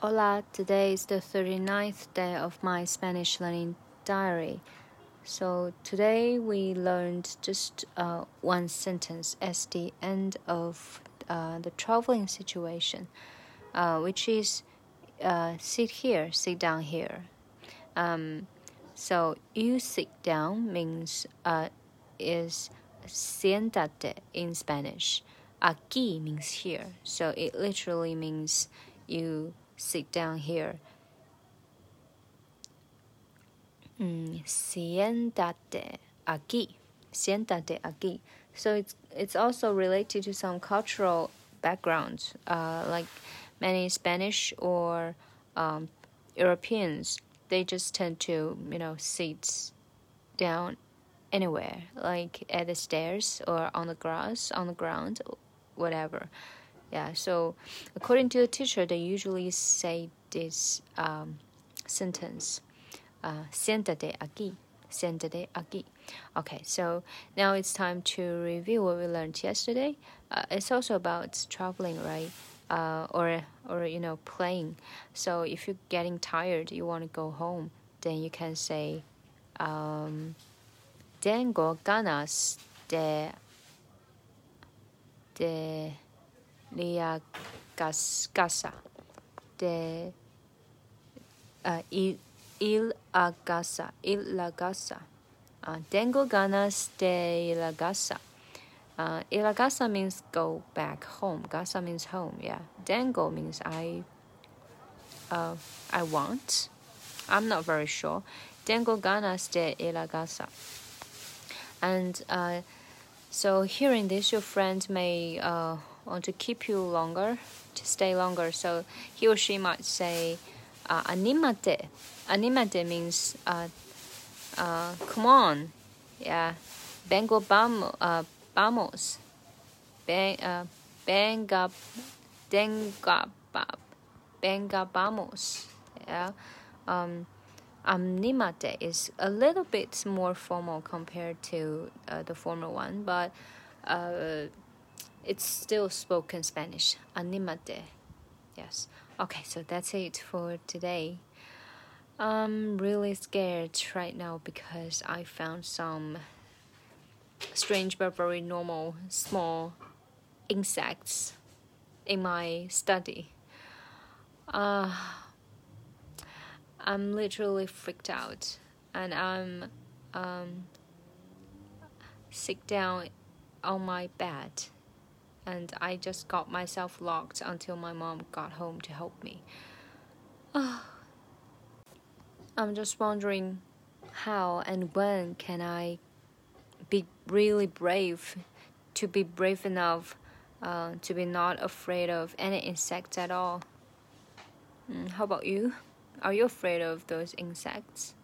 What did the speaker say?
Hola, today is the 39th day of my Spanish learning diary. So today we learned just uh, one sentence as the end of uh, the traveling situation, uh, which is uh, sit here, sit down here. Um, so you sit down means uh, is siéntate in Spanish. Aquí means here, so it literally means you sit down here. Mm, siéntate aquí. Siéntate aquí. So it's it's also related to some cultural backgrounds, uh, like many Spanish or um, Europeans. They just tend to you know sit down anywhere, like at the stairs or on the grass, on the ground, whatever. Yeah, so according to the teacher, they usually say this um, sentence, uh, siéntate aquí, siéntate aquí. Okay, so now it's time to review what we learned yesterday. Uh, it's also about traveling, right? Uh, or or you know playing. So if you're getting tired, you want to go home, then you can say, um, "Tengo ganas de de." La casa de uh, il, il a casa, il la casa. Uh, tengo ganas de ir a casa. Uh, a casa means go back home. Casa means home. Yeah. Tengo means I. Uh, I want. I'm not very sure. Tengo ganas de ir a casa. And uh, so hearing this, your friend may uh, want to keep you longer, to stay longer. So he or she might say, uh, "Animate." Animate means, uh, uh, "Come on, yeah, vengo vamos, uh, vamos, uh, venga, venga, venga vamos." Yeah. Um, animate is a little bit more formal compared to uh, the former one, but uh, it's still spoken Spanish. Animate. Yes. Okay, so that's it for today. I'm really scared right now because I found some strange but very normal small insects in my study. Uh, I'm literally freaked out and I'm um, sit down on my bed and I just got myself locked until my mom got home to help me. I'm just wondering how and when can I be really brave to be brave enough uh, to be not afraid of any insects at all. Mm, how about you? Are you afraid of those insects?